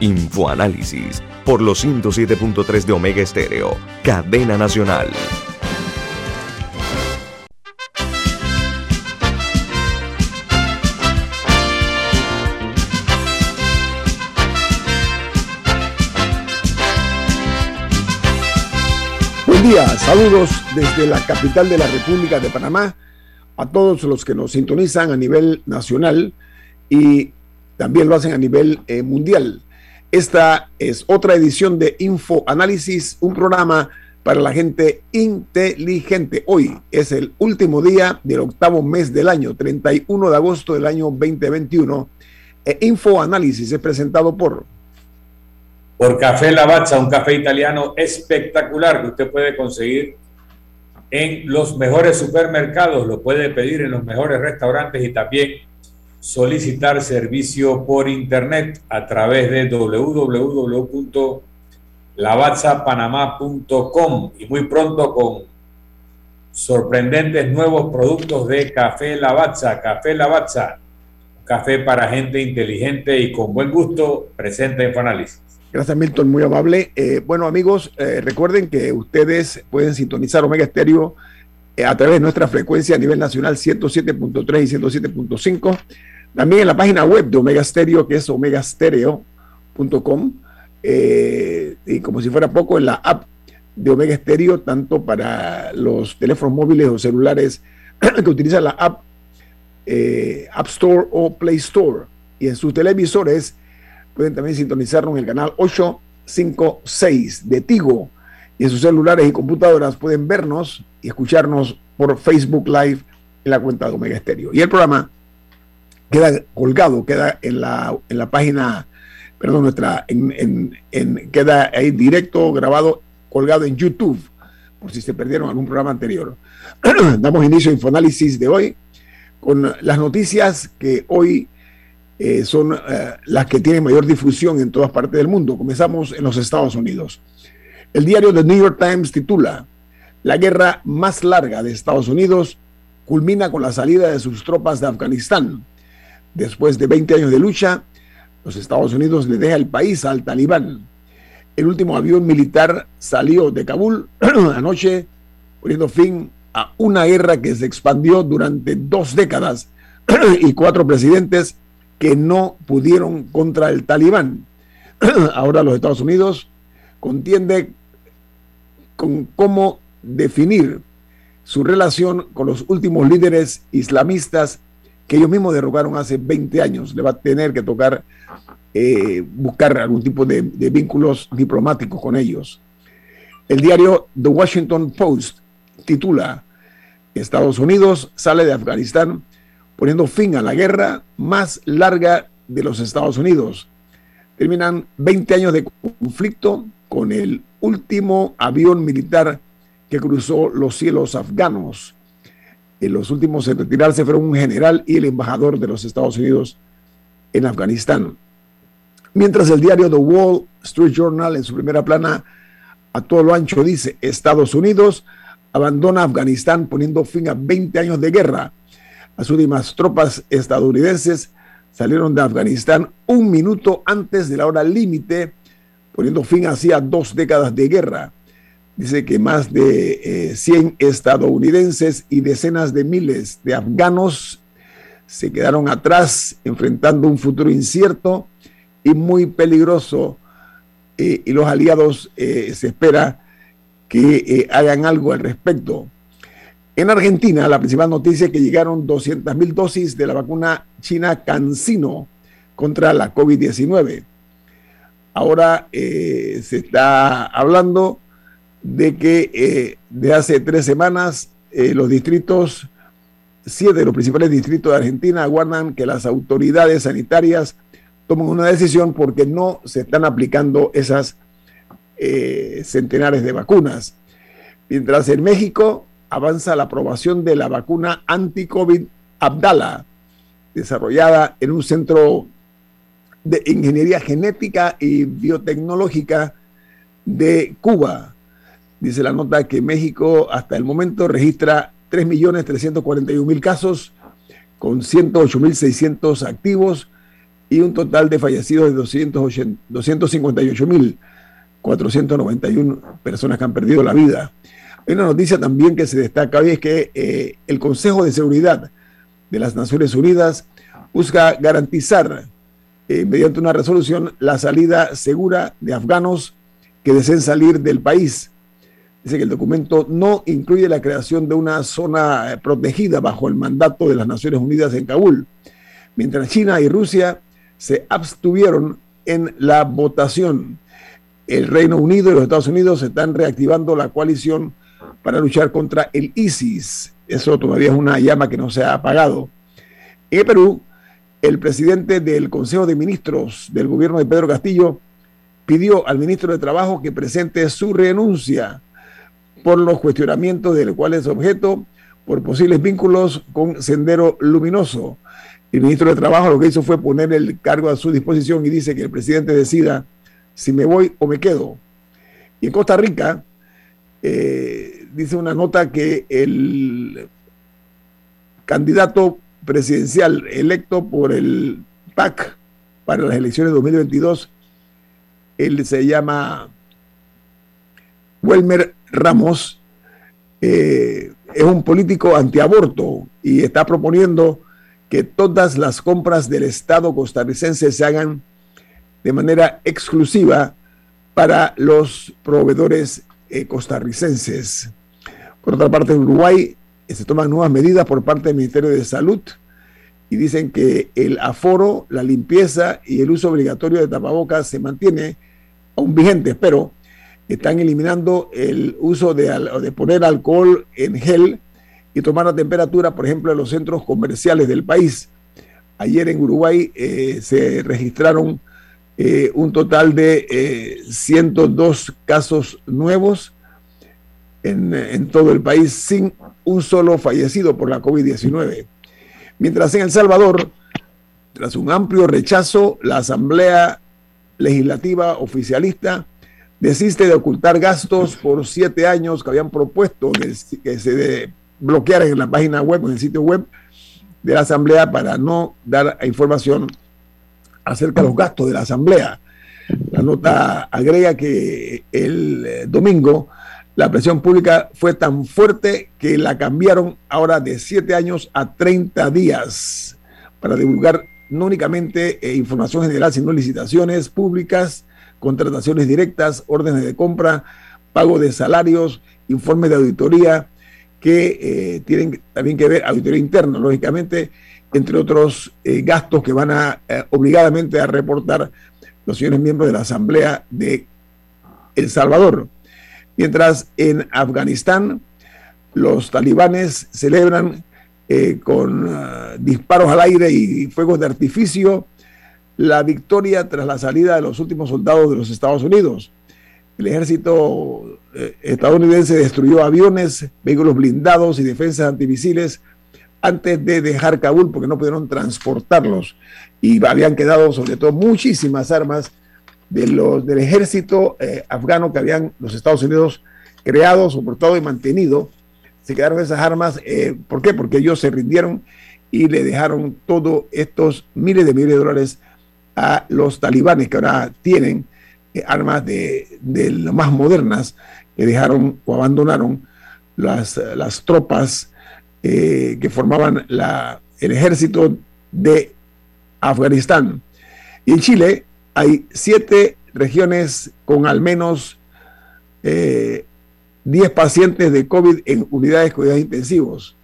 Infoanálisis por los 107.3 de Omega Estéreo, cadena nacional. Buen día, saludos desde la capital de la República de Panamá a todos los que nos sintonizan a nivel nacional y también lo hacen a nivel eh, mundial. Esta es otra edición de Info Análisis, un programa para la gente inteligente. Hoy es el último día del octavo mes del año, 31 de agosto del año 2021. E Info Análisis es presentado por... Por Café Lavazza, un café italiano espectacular que usted puede conseguir en los mejores supermercados, lo puede pedir en los mejores restaurantes y también solicitar servicio por internet a través de www.lavazzapanamá.com y muy pronto con sorprendentes nuevos productos de Café Lavazza. Café Lavazza, café para gente inteligente y con buen gusto, presenta Infoanálisis. Gracias, Milton, muy amable. Eh, bueno, amigos, eh, recuerden que ustedes pueden sintonizar Omega Estéreo eh, a través de nuestra frecuencia a nivel nacional 107.3 y 107.5 también en la página web de Omega Stereo, que es omegastereo.com, eh, y como si fuera poco, en la app de Omega Stereo, tanto para los teléfonos móviles o celulares que utilizan la app eh, App Store o Play Store. Y en sus televisores pueden también sintonizarnos en el canal 856 de Tigo. Y en sus celulares y computadoras pueden vernos y escucharnos por Facebook Live en la cuenta de Omega Stereo. Y el programa queda colgado, queda en la, en la página, perdón, nuestra, en, en, queda ahí directo, grabado, colgado en YouTube, por si se perdieron algún programa anterior. Damos inicio a Infoanálisis de hoy con las noticias que hoy eh, son eh, las que tienen mayor difusión en todas partes del mundo. Comenzamos en los Estados Unidos. El diario The New York Times titula, La guerra más larga de Estados Unidos culmina con la salida de sus tropas de Afganistán Después de 20 años de lucha, los Estados Unidos le deja el país al talibán. El último avión militar salió de Kabul anoche, poniendo fin a una guerra que se expandió durante dos décadas y cuatro presidentes que no pudieron contra el talibán. Ahora los Estados Unidos contiende con cómo definir su relación con los últimos líderes islamistas que ellos mismos derrocaron hace 20 años. Le va a tener que tocar eh, buscar algún tipo de, vínculos diplomáticos con ellos. El diario The Washington Post titula Estados Unidos sale de Afganistán poniendo fin a la guerra más larga de los Estados Unidos. Terminan 20 años de conflicto con el último avión militar que cruzó los cielos afganos en los últimos en retirarse fueron un general y el embajador de los Estados Unidos en Afganistán. Mientras el diario The Wall Street Journal en su primera plana a todo lo ancho dice Estados Unidos abandona Afganistán poniendo fin a 20 años de guerra. Las últimas tropas estadounidenses salieron de Afganistán un minuto antes de la hora límite, poniendo fin así a dos décadas de guerra. Dice que más de 100 eh, estadounidenses y decenas de miles de afganos se quedaron atrás enfrentando un futuro incierto y muy peligroso. Eh, y los aliados eh, se espera que hagan algo al respecto. En Argentina, la principal noticia es que llegaron 200 mil dosis de la vacuna china CanSino contra la COVID-19. Ahora se está hablando de que eh, de hace tres semanas eh, los distritos, siete de los principales distritos de Argentina aguardan que las autoridades sanitarias tomen una decisión porque no se están aplicando esas eh, centenares de vacunas. Mientras en México avanza la aprobación de la vacuna anti-COVID Abdala, desarrollada en un centro de ingeniería genética y biotecnológica de Cuba. Dice la nota que México hasta el momento registra 3.341.000 casos con 108.600 activos y un total de fallecidos de 258.491 personas que han perdido la vida. Hay una noticia también que se destaca hoy es que eh, el Consejo de Seguridad de las Naciones Unidas busca garantizar eh, mediante una resolución la salida segura de afganos que deseen salir del país. Dice que el documento no incluye la creación de una zona eh, protegida bajo el mandato de las Naciones Unidas en Kabul, mientras China y Rusia se abstuvieron en la votación. El Reino Unido y los Estados Unidos están reactivando la coalición para luchar contra el ISIS. Eso todavía es una llama que no se ha apagado. En Perú, el presidente del Consejo de Ministros del gobierno de Pedro Castillo pidió al ministro de Trabajo que presente su renuncia por los cuestionamientos del cual es objeto por posibles vínculos con Sendero Luminoso. El ministro de Trabajo lo que hizo fue poner el cargo a su disposición y dice que el presidente decida si me voy o me quedo. Y en Costa Rica, eh, dice una nota que el candidato presidencial electo por el PAC para las elecciones de 2022, él se llama Welmer Ramos, eh, es un político antiaborto y está proponiendo que todas las compras del Estado costarricense se hagan de manera exclusiva para los proveedores eh, costarricenses. Por otra parte, en Uruguay se toman nuevas medidas por parte del Ministerio de Salud y dicen que el aforo, la limpieza y el uso obligatorio de tapabocas se mantiene aún vigentes, pero están eliminando el uso de, de poner alcohol en gel y tomar la temperatura, por ejemplo, en los centros comerciales del país. Ayer en Uruguay eh, se registraron eh, un total de 102 eh, casos nuevos en, todo el país sin un solo fallecido por la COVID-19. Mientras en El Salvador, tras un amplio rechazo, la Asamblea Legislativa Oficialista desiste de ocultar gastos por siete años que habían propuesto que se bloquear en la página web, en el sitio web de la Asamblea para no dar información acerca de los gastos de la Asamblea. La nota agrega que el eh, domingo la presión pública fue tan fuerte que la cambiaron ahora de siete años a 30 días para divulgar no únicamente eh, información general, sino licitaciones públicas, contrataciones directas, órdenes de compra, pago de salarios, informes de auditoría, que eh, tienen también que ver auditoría interna, lógicamente, entre otros eh, gastos que van a eh, obligadamente a reportar los señores miembros de la Asamblea de El Salvador. Mientras en Afganistán los talibanes celebran con disparos al aire y fuegos de artificio la victoria tras la salida de los últimos soldados de los Estados Unidos. El ejército eh, estadounidense destruyó aviones, vehículos blindados y defensas antimisiles antes de dejar Kabul porque no pudieron transportarlos y habían quedado sobre todo muchísimas armas de los, del ejército eh, afgano que habían los Estados Unidos creado, soportado y mantenido. Se quedaron esas armas. Eh, ¿Por qué? Porque ellos se rindieron y le dejaron todos estos miles de miles de dólares a los talibanes que ahora tienen eh, armas de, de las más modernas que dejaron o abandonaron las, las tropas eh, que formaban la, el ejército de Afganistán. Y en Chile hay siete regiones con al menos 10 eh, pacientes de COVID en unidades de cuidados intensivos.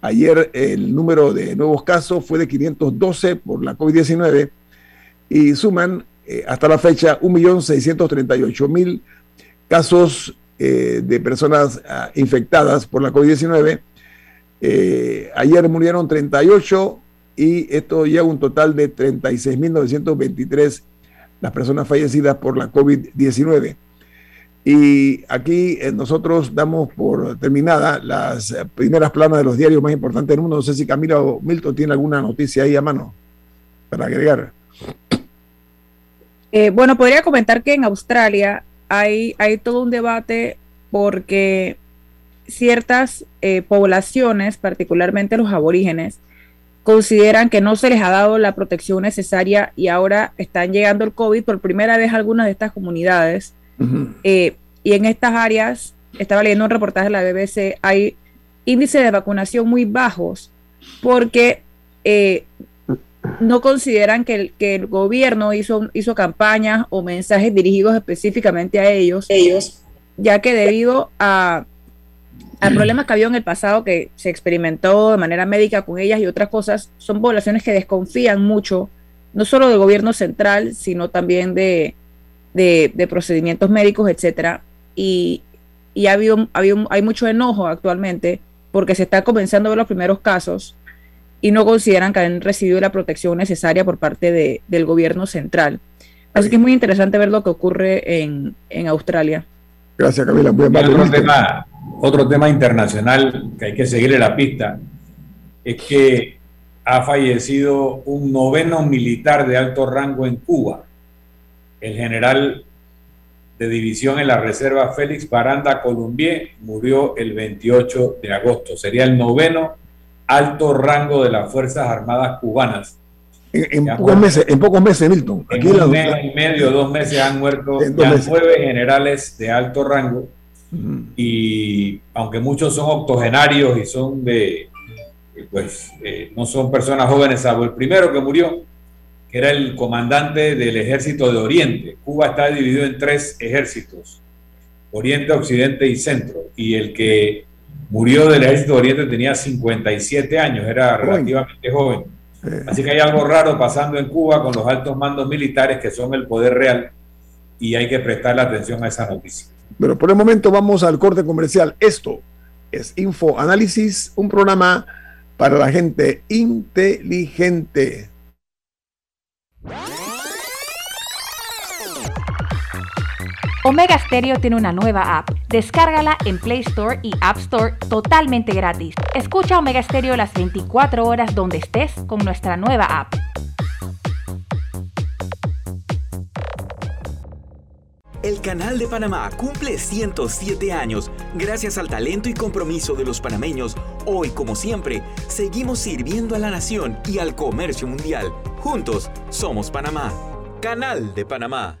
Ayer el número de nuevos casos fue de 512 por la COVID-19 y suman eh, hasta la fecha 1.638.000 casos eh, de personas ah, infectadas por la COVID-19. Eh, ayer murieron 38 y esto llega a un total de 36.923 las personas fallecidas por la COVID-19. Y aquí nosotros damos por terminada las primeras planas de los diarios más importantes del mundo. No sé si Camila o Milton tiene alguna noticia ahí a mano para agregar. Eh, bueno, podría comentar que en Australia hay, hay todo un debate porque ciertas eh, poblaciones, particularmente los aborígenes, consideran que no se les ha dado la protección necesaria y ahora están llegando el COVID por primera vez a algunas de estas comunidades. Eh, y en estas áreas, estaba leyendo un reportaje de la BBC, hay índices de vacunación muy bajos porque eh, no consideran que el, que el gobierno hizo, hizo campañas o mensajes dirigidos específicamente a ellos, ellos ya que debido a al problemas que había en el pasado que se experimentó de manera médica con ellas y otras cosas, son poblaciones que desconfían mucho, no solo del gobierno central, sino también de, de, procedimientos médicos, etcétera. Y, y ha habido, hay mucho enojo actualmente porque se está comenzando a ver los primeros casos y no consideran que han recibido la protección necesaria por parte de, del gobierno central. Así que es muy interesante ver lo que ocurre en, en Australia. Gracias, Camila. otro, tema, otro tema internacional que hay que seguirle la pista es que ha fallecido un noveno militar de alto rango en Cuba, el general de división en la reserva Félix Baranda Columbier murió el 28 de agosto. Sería el noveno alto rango de las Fuerzas Armadas cubanas en, pocos meses, en pocos meses, Milton. en un mes y medio, dos meses han muerto nueve generales de alto rango. Y aunque muchos son octogenarios y son de, pues, eh, no son personas jóvenes, salvo el primero que murió, que era el comandante del ejército de Oriente. Cuba está dividido en tres ejércitos, Oriente, Occidente y Centro. Y el que murió del ejército de Oriente tenía 57 años, era relativamente joven Así que hay algo raro pasando en Cuba con los altos mandos militares que son el poder real y hay que prestarle atención a esa noticia. Pero por el momento vamos al corte comercial. Esto es Info Análisis, un programa para la gente inteligente. Omega Stereo tiene una nueva app. Descárgala en Play Store y App Store totalmente gratis. Escucha Omega Stereo las 24 horas donde estés con nuestra nueva app. El Canal de Panamá cumple 107 años. Gracias al talento y compromiso de los panameños, hoy como siempre, seguimos sirviendo a la nación y al comercio mundial. Juntos somos Panamá. Canal de Panamá.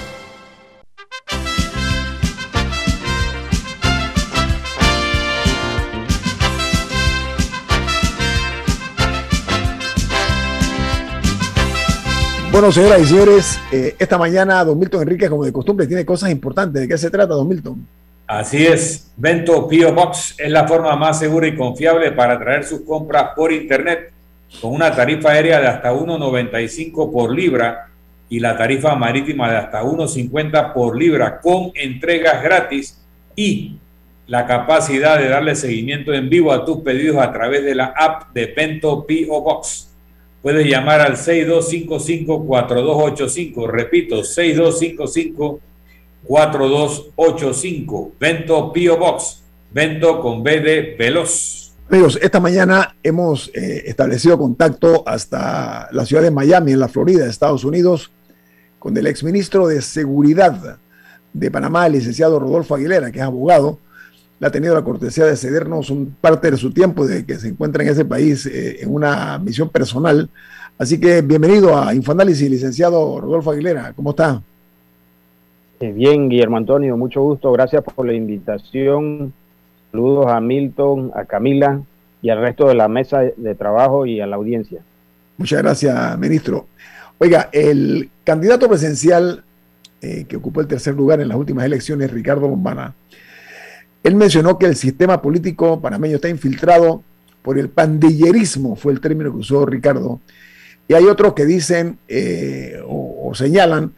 Bueno, señoras y señores, eh, esta mañana Don Milton Enrique, como de costumbre, tiene cosas importantes. ¿De qué se trata, Don Milton? Así es, Vento Pio Box es la forma más segura y confiable para traer sus compras por Internet con una tarifa aérea de hasta 1,95 por libra y la tarifa marítima de hasta 1,50 por libra con entregas gratis y la capacidad de darle seguimiento en vivo a tus pedidos a través de la app de Vento Pio Box. Puedes llamar al 6255-4285. Repito, 6255-4285. Vento Pio Box. Vento con B de Veloz. Amigos, esta mañana hemos eh, establecido contacto hasta la ciudad de Miami, en la Florida, Estados Unidos, con el exministro de Seguridad de Panamá, el licenciado Rodolfo Aguilera, que es abogado, le ha tenido la cortesía de cedernos un parte de su tiempo de que se encuentra en ese país eh, en una misión personal. Así que bienvenido a Infoanálisis, licenciado Rodolfo Aguilera. ¿Cómo está? Eh, bien, Guillermo Antonio, mucho gusto. Gracias por la invitación. Saludos a Milton, a Camila y al resto de la mesa de trabajo y a la audiencia. Muchas gracias, ministro. Oiga, el candidato presidencial eh, que ocupó el tercer lugar en las últimas elecciones, Ricardo Bombana, él mencionó que el sistema político panameño está infiltrado por el pandillerismo, fue el término que usó Ricardo. Y hay otros que dicen eh, o, señalan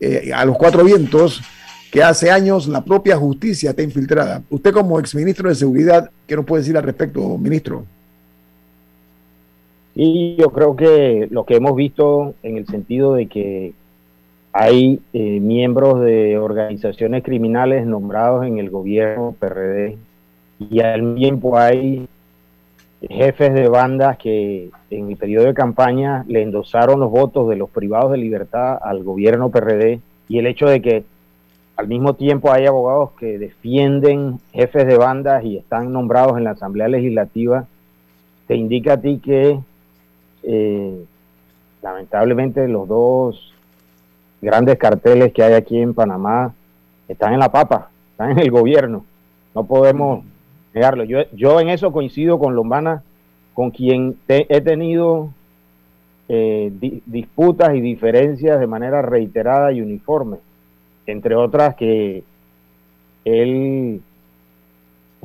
eh, a los cuatro vientos que hace años la propia justicia está infiltrada. Usted como exministro de Seguridad, ¿qué nos puede decir al respecto, ministro? Y yo creo que lo que hemos visto en el sentido de que hay eh, miembros de organizaciones criminales nombrados en el gobierno PRD y al tiempo hay jefes de bandas que en el periodo de campaña le endosaron los votos de los privados de libertad al gobierno PRD y el hecho de que al mismo tiempo hay abogados que defienden jefes de bandas y están nombrados en la Asamblea Legislativa, te indica a ti que eh, lamentablemente los dos grandes carteles que hay aquí en Panamá están en la papa, están en el gobierno. No podemos negarlo. Yo, en eso coincido con Lombana, con quien he tenido eh, disputas y diferencias de manera reiterada y uniforme. Entre otras que él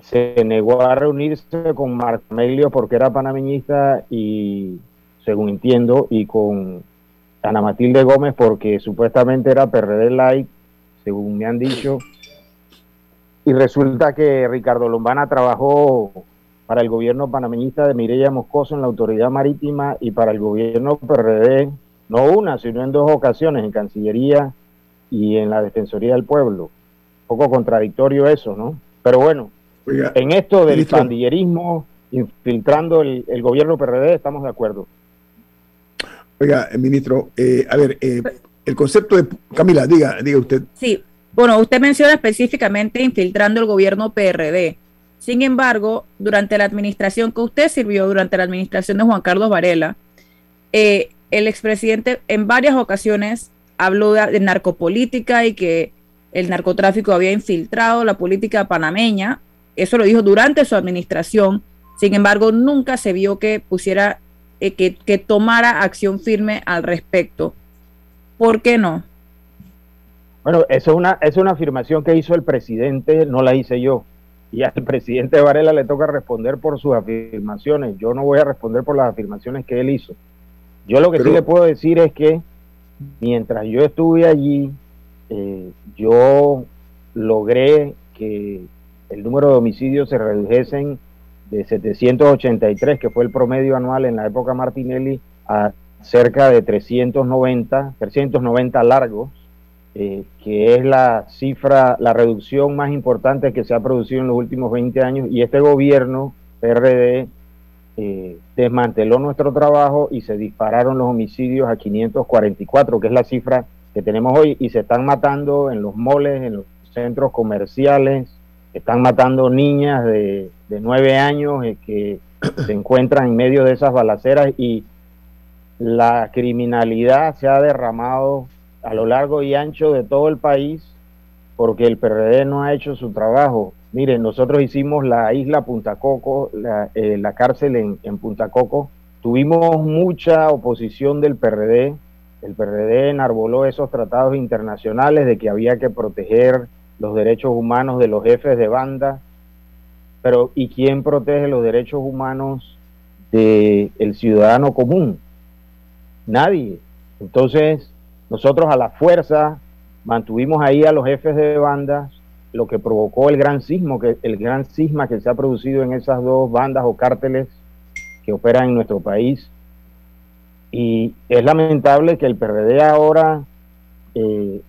se negó a reunirse con Marco porque era panameñista y, según entiendo, y con Ana Matilde Gómez porque supuestamente era PRD Light, según me han dicho. Y resulta que Ricardo Lombana trabajó para el gobierno panameñista de Mireya Moscoso en la autoridad marítima y para el gobierno PRD, no una, sino en dos ocasiones, en Cancillería y en la Defensoría del Pueblo. Un poco contradictorio eso, ¿no? Pero bueno, en esto del pandillerismo, infiltrando el, el gobierno PRD, estamos de acuerdo. Oiga, ministro, eh, a ver, eh, el concepto de... Camila, diga, diga usted. Sí, bueno, usted menciona específicamente infiltrando el gobierno PRD. Sin embargo, durante la administración que usted sirvió, durante la administración de Juan Carlos Varela, eh, el expresidente en varias ocasiones habló de, narcopolítica y que el narcotráfico había infiltrado la política panameña. Eso lo dijo durante su administración. Sin embargo, nunca se vio que pusiera eh, que, tomara acción firme al respecto. ¿Por qué no? Bueno, eso es una, es una afirmación que hizo el presidente, no la hice yo. Y al presidente Varela le toca responder por sus afirmaciones. Yo no voy a responder por las afirmaciones que él hizo. Yo lo que sí le puedo decir es que mientras yo estuve allí, eh, yo logré que el número de homicidios se redujesen de 783, que fue el promedio anual en la época Martinelli, a cerca de 390, 390 largos, eh, que es la cifra, la reducción más importante que se ha producido en los últimos 20 años. Y este gobierno, PRD, eh, desmanteló nuestro trabajo y se dispararon los homicidios a 544, que es la cifra que tenemos hoy, y se están matando en los moles, en los centros comerciales, están matando niñas de, nueve años eh, que se encuentran en medio de esas balaceras y la criminalidad se ha derramado a lo largo y ancho de todo el país porque el PRD no ha hecho su trabajo. Miren, nosotros hicimos la isla Punta Coco, la, eh, cárcel en, en, Punta Coco. Tuvimos mucha oposición del PRD. El PRD enarboló esos tratados internacionales de que había que proteger los derechos humanos de los jefes de banda, pero ¿y quién protege los derechos humanos del el ciudadano común? Nadie. Entonces, nosotros a la fuerza mantuvimos ahí a los jefes de bandas, lo que provocó el gran sismo, que el gran cisma que se ha producido en esas dos bandas o cárteles que operan en nuestro país. Y es lamentable que el PRD ahora eh,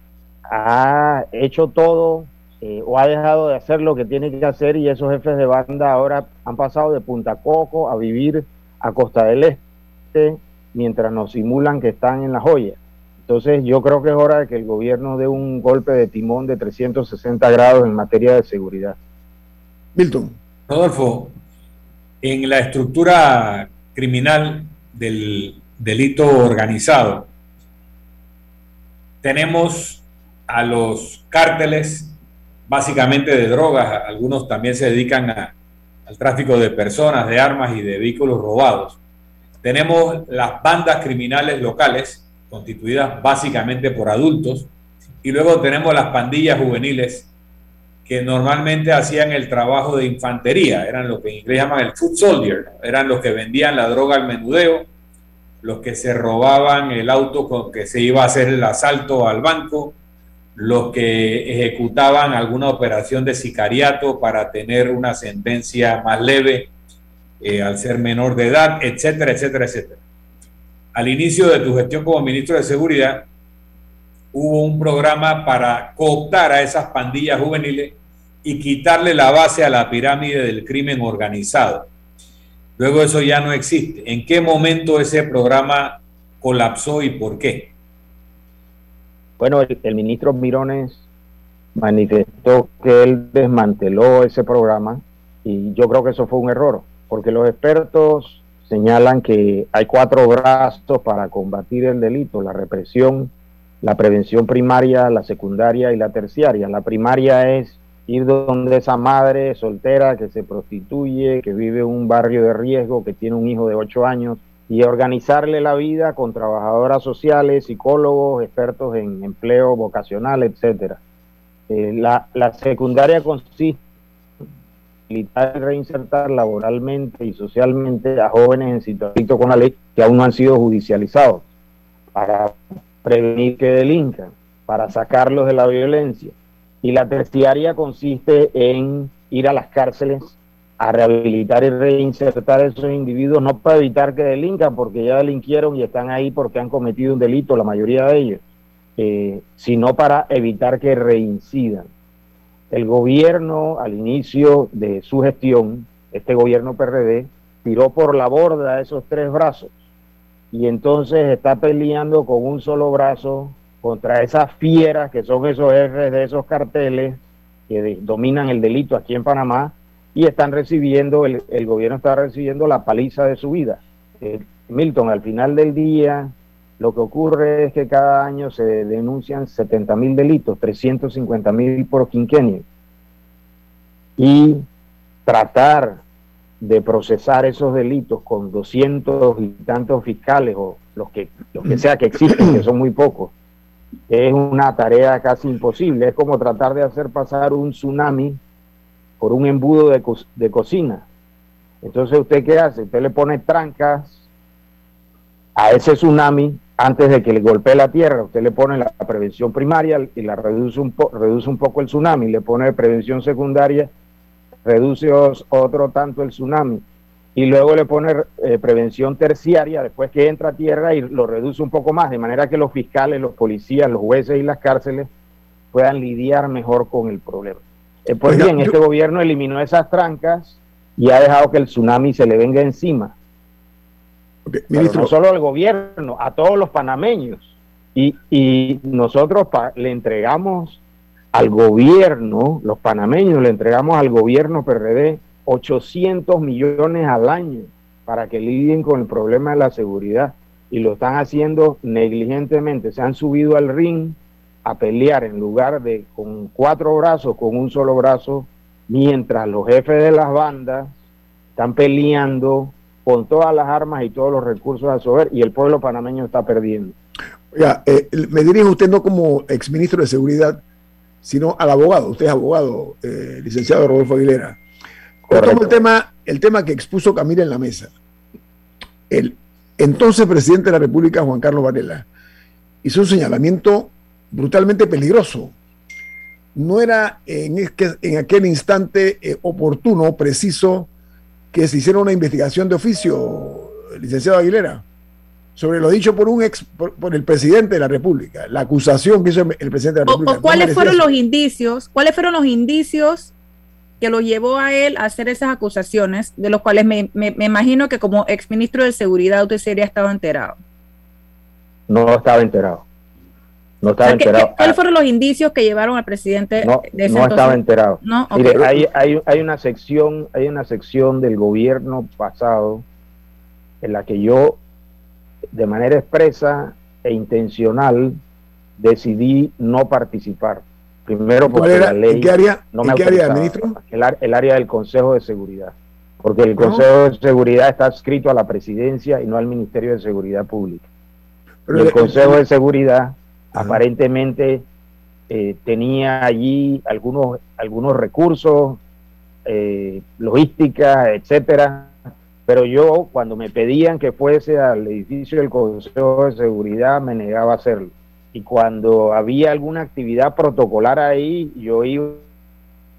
ha hecho todo eh, o ha dejado de hacer lo que tiene que hacer y esos jefes de banda ahora han pasado de Punta Coco a vivir a Costa del Este mientras nos simulan que están en la joya. Entonces yo creo que es hora de que el gobierno dé un golpe de timón de 360 grados en materia de seguridad. Milton. Rodolfo, en la estructura criminal del delito organizado, tenemos a los cárteles básicamente de drogas, algunos también se dedican al tráfico de personas, de armas y de vehículos robados. Tenemos las bandas criminales locales, constituidas básicamente por adultos, y luego tenemos las pandillas juveniles que normalmente hacían el trabajo de infantería, eran lo que en inglés llaman el foot soldier, eran los que vendían la droga al menudeo, los que se robaban el auto con que se iba a hacer el asalto al banco, los que ejecutaban alguna operación de sicariato para tener una sentencia más leve eh, al ser menor de edad, etcétera, etcétera, etcétera al inicio de tu gestión como ministro de Seguridad, hubo un programa para cooptar a esas pandillas juveniles y quitarle la base a la pirámide del crimen organizado. Luego eso ya no existe. ¿En qué momento ese programa colapsó y por qué? Bueno, el, ministro Mirones manifestó que él desmanteló ese programa y yo creo que eso fue un error, porque los expertos señalan que hay cuatro brazos para combatir el delito, la represión, la prevención primaria, la secundaria y la terciaria. La primaria es ir donde esa madre soltera que se prostituye, que vive en un barrio de riesgo, que tiene un hijo de ocho años, y organizarle la vida con trabajadoras sociales, psicólogos, expertos en empleo vocacional, etcétera. Eh, la, secundaria consiste y reinsertar laboralmente y socialmente a jóvenes en situación con la ley que aún no han sido judicializados, para prevenir que delincan, para sacarlos de la violencia. Y la terciaria consiste en ir a las cárceles a rehabilitar y reinsertar a esos individuos, no para evitar que delincan, porque ya delinquieron y están ahí porque han cometido un delito, la mayoría de ellos, eh, sino para evitar que reincidan. El gobierno al inicio de su gestión, este gobierno PRD, tiró por la borda esos tres brazos y entonces está peleando con un solo brazo contra esas fieras que son esos jefes de esos carteles que dominan el delito aquí en Panamá y están recibiendo, el, gobierno está recibiendo la paliza de su vida. Eh, Milton, al final del día, lo que ocurre es que cada año se denuncian 70 mil delitos, 350 mil por quinquenio. Y tratar de procesar esos delitos con 200 y tantos fiscales o los que, los que sea que existen, que son muy pocos, es una tarea casi imposible. Es como tratar de hacer pasar un tsunami por un embudo de, de cocina. Entonces, ¿usted qué hace? Usted le pone trancas a ese tsunami antes de que le golpee la tierra, usted le pone la prevención primaria y la reduce un, reduce un poco el tsunami, le pone prevención secundaria, reduce otro tanto el tsunami y luego le pone eh, prevención terciaria después que entra a tierra y lo reduce un poco más, de manera que los fiscales, los policías, los jueces y las cárceles puedan lidiar mejor con el problema. Eh, pues bien, este gobierno eliminó esas trancas y ha dejado que el tsunami se le venga encima no solo al gobierno, a todos los panameños. Y, nosotros le entregamos al gobierno, los panameños le entregamos al gobierno PRD 800 millones al año para que lidien con el problema de la seguridad y lo están haciendo negligentemente. Se han subido al ring a pelear en lugar de con cuatro brazos, con un solo brazo, mientras los jefes de las bandas están peleando con todas las armas y todos los recursos a su y el pueblo panameño está perdiendo. Oiga, eh, me dirige usted no como exministro de Seguridad, sino al abogado. Usted es abogado, eh, licenciado Rodolfo Aguilera. El tema, el tema que expuso Camila en la mesa. El entonces presidente de la República, Juan Carlos Varela, hizo un señalamiento brutalmente peligroso. No era en, en aquel instante eh, oportuno, preciso, que se hiciera una investigación de oficio, licenciado Aguilera, sobre lo dicho por un ex, por, el presidente de la República, la acusación que hizo el presidente de la República. ¿Cuáles fueron los indicios? ¿Cuáles fueron los indicios que lo llevó a él a hacer esas acusaciones, de los cuales me, me, imagino que como exministro de Seguridad usted sería estado enterado? No estaba enterado. No estaba enterado. ¿Cuáles fueron los indicios que llevaron al presidente no, de ese No estaba enterado. No, Mire, hay, hay, hay, una sección, hay una sección del gobierno pasado en la que yo, de manera expresa e intencional, decidí no participar. Primero porque la ley qué área, no me ¿en qué área, ministro? El, el, área del Consejo de Seguridad. Porque el Consejo de Seguridad está adscrito a la presidencia y no al Ministerio de Seguridad Pública. Pero y el Consejo de Seguridad aparentemente eh, tenía allí algunos, algunos recursos, eh, logística, etcétera, pero yo cuando me pedían que fuese al edificio del Consejo de Seguridad me negaba a hacerlo. Y cuando había alguna actividad protocolar ahí, yo iba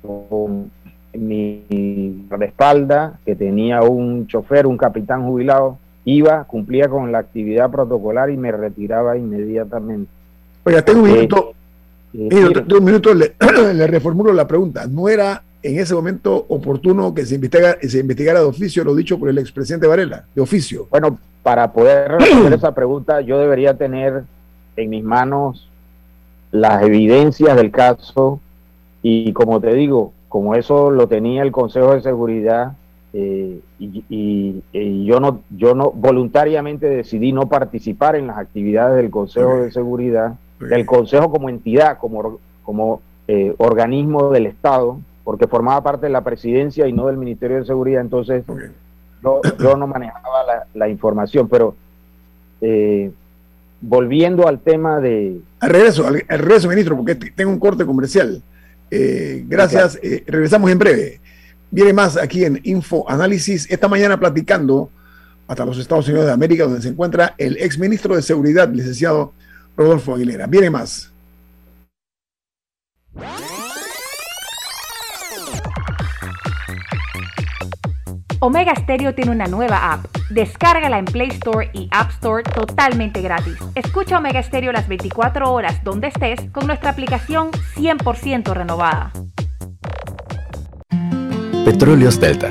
con mi espalda, que tenía un chofer, un capitán jubilado, iba, cumplía con la actividad protocolar y me retiraba inmediatamente. Oiga, tengo un minuto, eh, un minuto le, le, reformulo la pregunta. ¿No era en ese momento oportuno que se, investiga, se investigara de oficio lo dicho por el expresidente Varela? De oficio. Bueno, para poder responder esa pregunta, yo debería tener en mis manos las evidencias del caso y como te digo, como eso lo tenía el Consejo de Seguridad eh, y, y, y, yo no yo no voluntariamente decidí no participar en las actividades del Consejo de Seguridad del Consejo como entidad, como, como eh, organismo del Estado, porque formaba parte de la presidencia y no del Ministerio de Seguridad, entonces yo, yo, no manejaba la, la información, pero eh, volviendo al tema de... Al regreso, al, al, regreso, ministro, porque tengo un corte comercial. Eh, gracias, eh, regresamos en breve. Viene más aquí en Info Análisis, esta mañana platicando hasta los Estados Unidos de América, donde se encuentra el ex ministro de Seguridad, licenciado Rodolfo Aguilera. Viene más. Omega Stereo tiene una nueva app. Descárgala en Play Store y App Store totalmente gratis. Escucha Omega Stereo las 24 horas donde estés con nuestra aplicación 100% renovada. Petróleos Delta.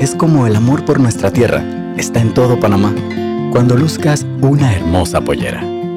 Es como el amor por nuestra tierra. Está en todo Panamá. Cuando luzcas una hermosa pollera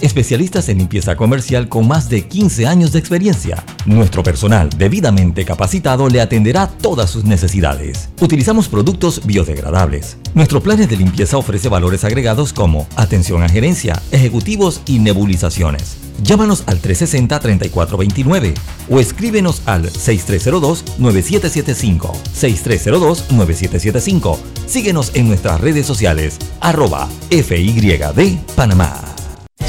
especialistas en limpieza comercial con más de 15 años de experiencia. Nuestro personal debidamente capacitado le atenderá todas sus necesidades. Utilizamos productos biodegradables. Nuestro plan de limpieza ofrece valores agregados como atención a gerencia, ejecutivos y nebulizaciones. Llámanos al 360-3429 o escríbenos al 6302-9775. 6302-9775. Síguenos en nuestras redes sociales, arroba FYD Panamá.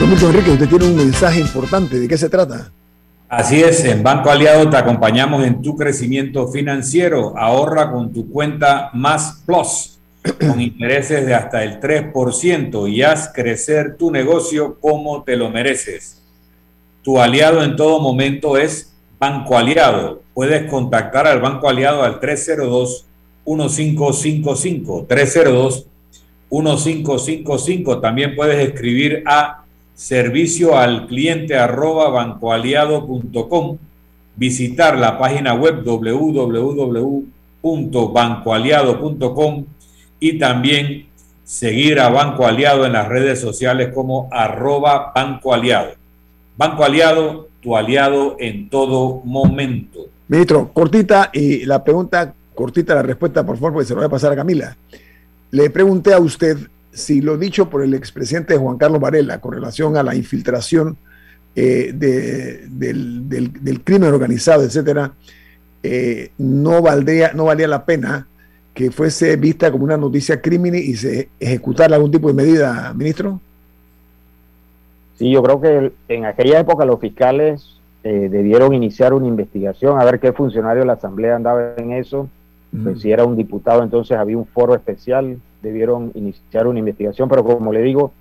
Don Milton Enrique, usted tiene un mensaje importante. ¿De qué se trata? Así es, en Banco Aliado te acompañamos en tu crecimiento financiero. Ahorra con tu cuenta Más Plus con intereses de hasta el 3% y haz crecer tu negocio como te lo mereces. Tu aliado en todo momento es Banco Aliado. Puedes contactar al Banco Aliado al 302-1555. 302-1555. También puedes escribir a servicio al cliente arroba bancoaliado.com, visitar la página web www.bancoaliado.com y también seguir a Banco Aliado en las redes sociales como arroba Banco Aliado. Banco Aliado, tu aliado en todo momento. Ministro, cortita y la pregunta, cortita la respuesta, por favor, porque se lo voy a pasar a Camila. Le pregunté a usted si lo dicho por el expresidente Juan Carlos Varela con relación a la infiltración eh, del, crimen organizado, etcétera, eh, no, valdría, no valía la pena que fuese vista como una noticia crimen y se ejecutara algún tipo de medida, ministro? Sí, yo creo que en aquella época los fiscales eh, debieron iniciar una investigación, a ver qué funcionario de la Asamblea andaba en eso. Pues, si era un diputado, entonces había un foro especial, debieron iniciar una investigación, pero como le digo,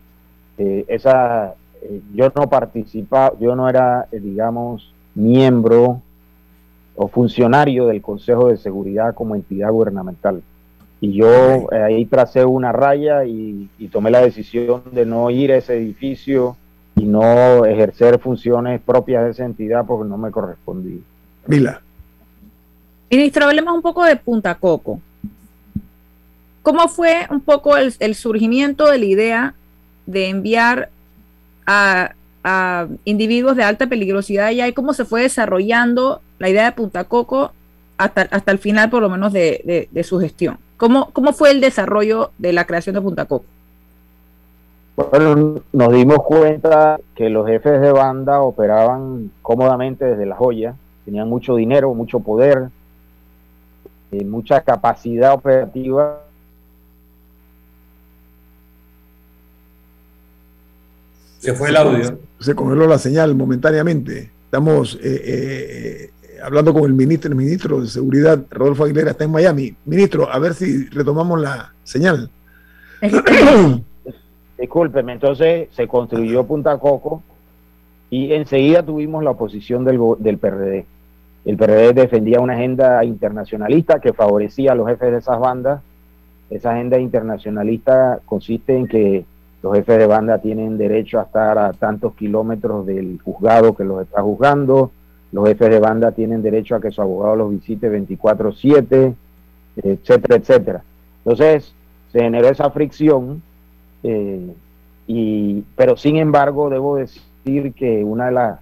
eh, esa, eh, yo no participaba, yo no era, digamos, miembro o funcionario del Consejo de Seguridad como entidad gubernamental. Y yo ahí tracé una raya y, tomé la decisión de no ir a ese edificio y no ejercer funciones propias de esa entidad porque no me correspondía. Mila. Ministro, hablemos un poco de Punta Coco. ¿Cómo fue un poco el, surgimiento de la idea de enviar a, individuos de alta peligrosidad allá y cómo se fue desarrollando la idea de Punta Coco hasta, hasta el final, por lo menos, de, su gestión? ¿Cómo, ¿Cómo fue el desarrollo de la creación de Punta Coco? Bueno, nos dimos cuenta que los jefes de banda operaban cómodamente desde la joya, tenían mucho dinero, mucho poder, eh, mucha capacidad operativa. Se fue el audio. Se congeló la señal momentáneamente. Estamos eh, eh, hablando con el ministro, el ministro de Seguridad, Rodolfo Aguilera, está en Miami. Ministro, a ver si retomamos la señal. Discúlpeme, entonces se construyó Punta Coco y enseguida tuvimos la oposición del, del PRD. El PRD defendía una agenda internacionalista que favorecía a los jefes de esas bandas. Esa agenda internacionalista consiste en que los jefes de banda tienen derecho a estar a tantos kilómetros del juzgado que los está juzgando. Los jefes de banda tienen derecho a que su abogado los visite 24/7, etcétera, etcétera. Entonces se generó esa fricción eh, y, pero sin embargo, debo decir que una de las,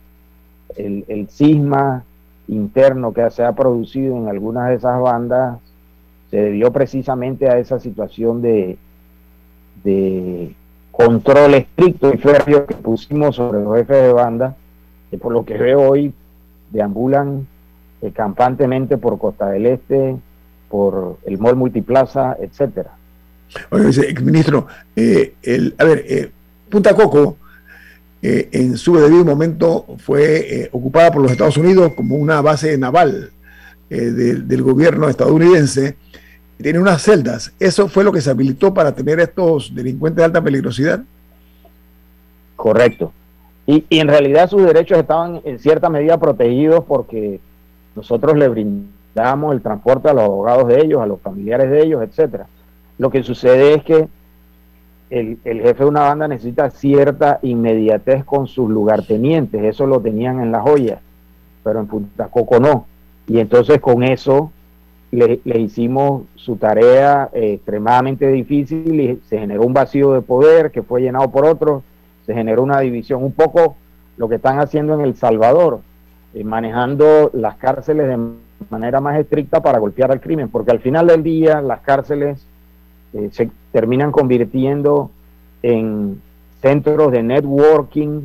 el, el cisma interno que se ha producido en algunas de esas bandas se debió precisamente a esa situación de, de control estricto y férreo que pusimos sobre los jefes de banda, que por lo que veo hoy deambulan eh, campantemente por Costa del Este, por el Mall Multiplaza, etcétera. Oye, ministro, eh, el, a ver, eh, Punta Coco eh, en su debido momento fue ocupada por los Estados Unidos como una base naval del gobierno estadounidense. Tiene unas celdas. ¿Eso fue lo que se habilitó para tener estos delincuentes de alta peligrosidad? Correcto. Y, en realidad sus derechos estaban en cierta medida protegidos porque nosotros le brindamos el transporte a los abogados de ellos, a los familiares de ellos, etcétera lo que sucede es que el, jefe de una banda necesita cierta inmediatez con sus lugartenientes, eso lo tenían en la joya, pero en Punta Coco no. Y entonces con eso le, hicimos su tarea eh, extremadamente difícil y se generó un vacío de poder que fue llenado por otros, se generó una división, un poco lo que están haciendo en El Salvador, eh, manejando las cárceles de manera más estricta para golpear al crimen, porque al final del día las cárceles eh, se terminan convirtiendo en centros de networking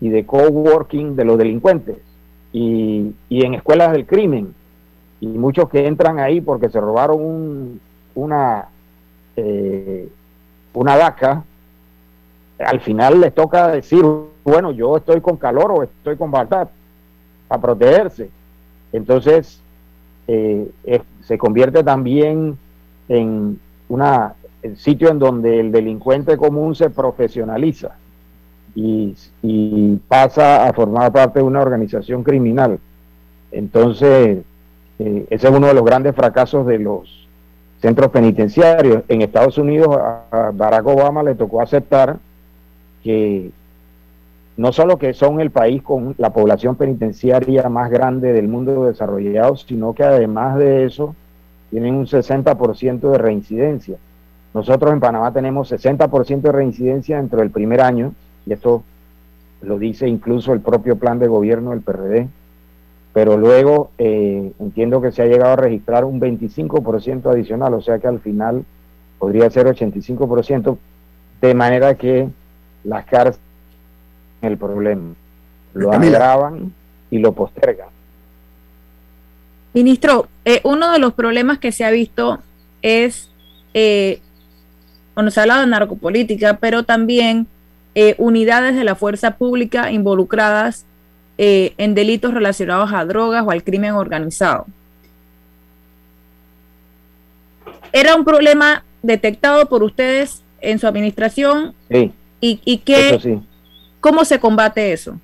y de coworking de los delincuentes y, en escuelas del crimen. Y muchos que entran ahí porque se robaron una, eh, una DACA, al final les toca decir, bueno, yo estoy con calor o estoy con batata para protegerse. Entonces, eh, se convierte también en una, el sitio en donde el delincuente común se profesionaliza y, pasa a formar parte de una organización criminal. Entonces, eh, ese es uno de los grandes fracasos de los centros penitenciarios. En Estados Unidos a Barack Obama le tocó aceptar que no solo que son el país con la población penitenciaria más grande del mundo desarrollado, sino que además de eso tienen un 60% de reincidencia. Nosotros en Panamá tenemos 60% de reincidencia dentro del primer año, y esto lo dice incluso el propio plan de gobierno del PRD, pero luego eh, entiendo que se ha llegado a registrar un 25% adicional, o sea que al final podría ser 85%, de manera que las cárceles el problema, lo agravan y lo postergan. Ministro, eh, uno de los problemas que se ha visto es, eh, bueno, se ha hablado de narcopolítica, pero también eh, unidades de la fuerza pública involucradas eh, en delitos relacionados a drogas o al crimen organizado. ¿Era un problema detectado por ustedes en su administración? Sí. ¿Y, y qué, cómo se combate eso?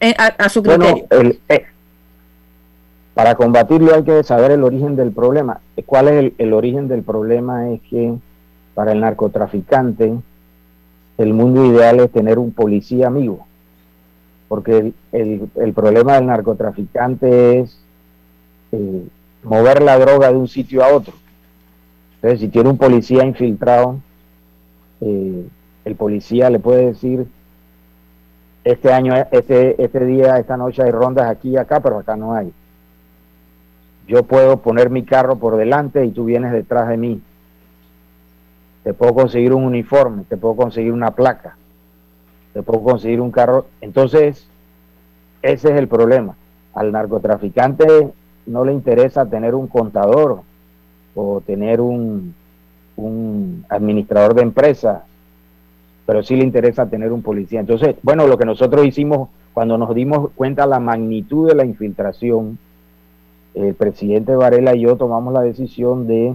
Eh, a, su criterio. Eh, para combatirlo hay que saber el origen del problema. ¿Cuál es el, el origen del problema? Es que para el narcotraficante el mundo ideal es tener un policía amigo porque el, problema del narcotraficante es eh, mover la droga de un sitio a otro. Entonces, si tiene un policía infiltrado, eh, el policía le puede decir, este año, este, este día, esta noche hay rondas aquí y acá, pero acá no hay. Yo puedo poner mi carro por delante y tú vienes detrás de mí. Te puedo conseguir un uniforme, te puedo conseguir una placa te puedo conseguir un carro. Entonces, ese es el problema. Al narcotraficante no le interesa tener un contador o tener un, un administrador de empresa, pero sí le interesa tener un policía. Entonces, bueno, lo que nosotros hicimos cuando nos dimos cuenta la magnitud de la infiltración, el presidente Varela y yo tomamos la decisión de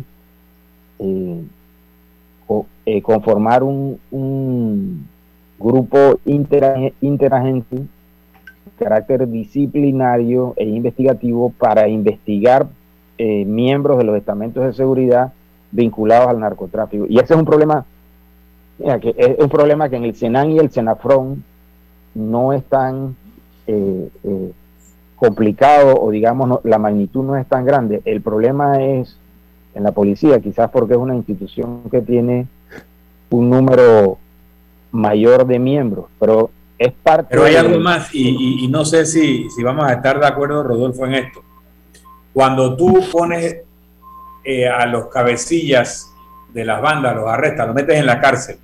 eh, eh, conformar un grupo interagente carácter disciplinario e investigativo para investigar eh, miembros de los estamentos de seguridad vinculados al narcotráfico. Y ese es un problema, que es un problema que en el Senan y el Senafron no es tan eh, eh, complicado o digamos la magnitud no es tan grande. El problema es en la policía, quizás porque es una institución que tiene un número mayor de miembros, pero es parte... Pero hay algo más y, no sé si, si, vamos a estar de acuerdo, Rodolfo, en esto. Cuando tú pones eh, a los cabecillas de las bandas, los arrestas, los metes en la cárcel,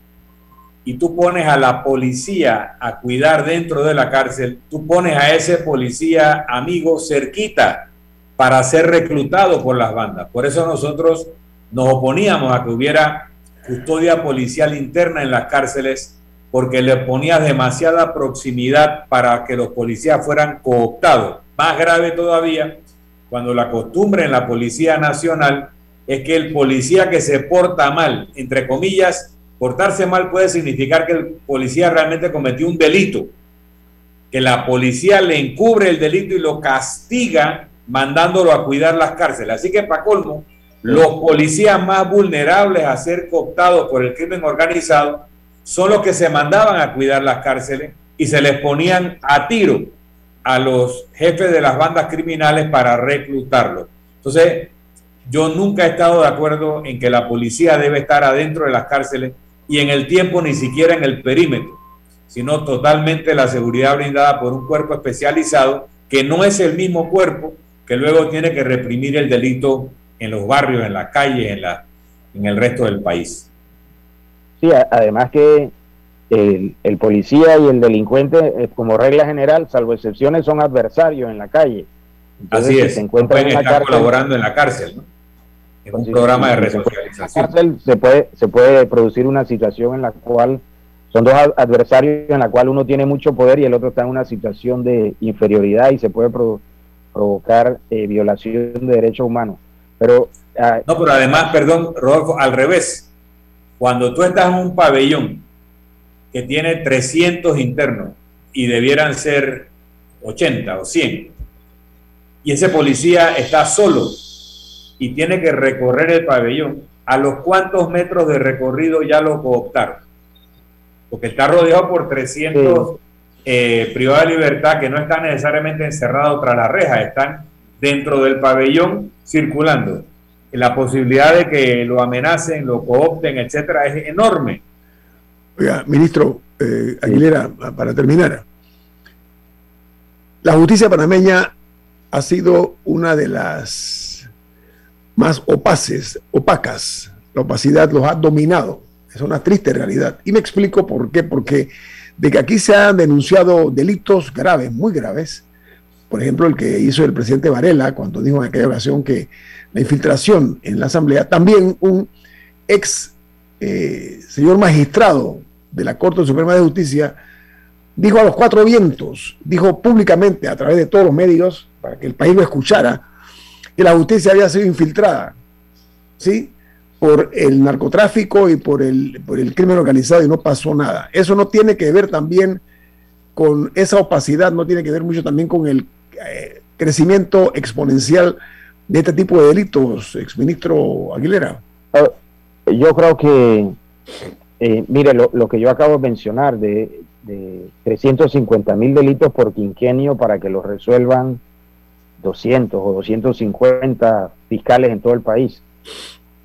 y tú pones a la policía a cuidar dentro de la cárcel, tú pones a ese policía amigo cerquita para ser reclutado por las bandas. Por eso nosotros nos oponíamos a que hubiera custodia policial interna en las cárceles porque le ponía demasiada proximidad para que los policías fueran cooptados. Más grave todavía, cuando la costumbre en la Policía Nacional es que el policía que se porta mal, entre comillas, portarse mal puede significar que el policía realmente cometió un delito, que la policía le encubre el delito y lo castiga mandándolo a cuidar las cárceles. Así que, para colmo, los policías más vulnerables a ser cooptados por el crimen organizado son los que se mandaban a cuidar las cárceles y se les ponían a tiro a los jefes de las bandas criminales para reclutarlos. Entonces, yo nunca he estado de acuerdo en que la policía debe estar adentro de las cárceles y en el tiempo ni siquiera en el perímetro, sino totalmente la seguridad brindada por un cuerpo especializado que no es el mismo cuerpo que luego tiene que reprimir el delito en los barrios, en la calle, en, la, en el resto del país. Sí, además que el, policía y el delincuente, eh, como regla general, salvo excepciones, son adversarios en la calle. Así es, se encuentran en colaborando en la cárcel, ¿no? En un programa de resocialización. En la cárcel se puede, se puede producir una situación en la cual son dos adversarios en la cual uno tiene mucho poder y el otro está en una situación de inferioridad y se puede provocar eh, violación de derechos humanos. Pero, ah, no, pero además, perdón, Rodolfo, al revés cuando tú estás en un pabellón que tiene 300 internos y debieran ser 80 o 100, y ese policía está solo y tiene que recorrer el pabellón, ¿a los cuántos metros de recorrido ya lo cooptaron? Porque está rodeado por 300 eh, privados de libertad que no están necesariamente encerrados tras la reja, están dentro del pabellón circulando la posibilidad de que lo amenacen, lo coopten, etcétera, es enorme. Oiga, ministro eh, Aguilera, para terminar, la justicia panameña ha sido una de las más opaces, opacas la opacidad los ha dominado. Es una triste realidad. Y me explico por qué. Porque de que aquí se han denunciado delitos graves, muy graves, por ejemplo, el que hizo el presidente Varela cuando dijo en aquella ocasión que la infiltración en la Asamblea, también un ex eh, señor magistrado de la Corte Suprema de Justicia dijo a los cuatro vientos, dijo públicamente a través de todos los medios, para que el país lo escuchara, que la justicia había sido infiltrada, ¿sí? Por el narcotráfico y por el, por el crimen organizado y no pasó nada. Eso no tiene que ver también con esa opacidad, no tiene que ver mucho también con el eh, crecimiento exponencial de este tipo de delitos, exministro Aguilera? Ah, yo creo que, eh, mire, lo, que yo acabo de mencionar de, de 350 mil delitos por quinquenio para que los resuelvan 200 o 250 fiscales en todo el país.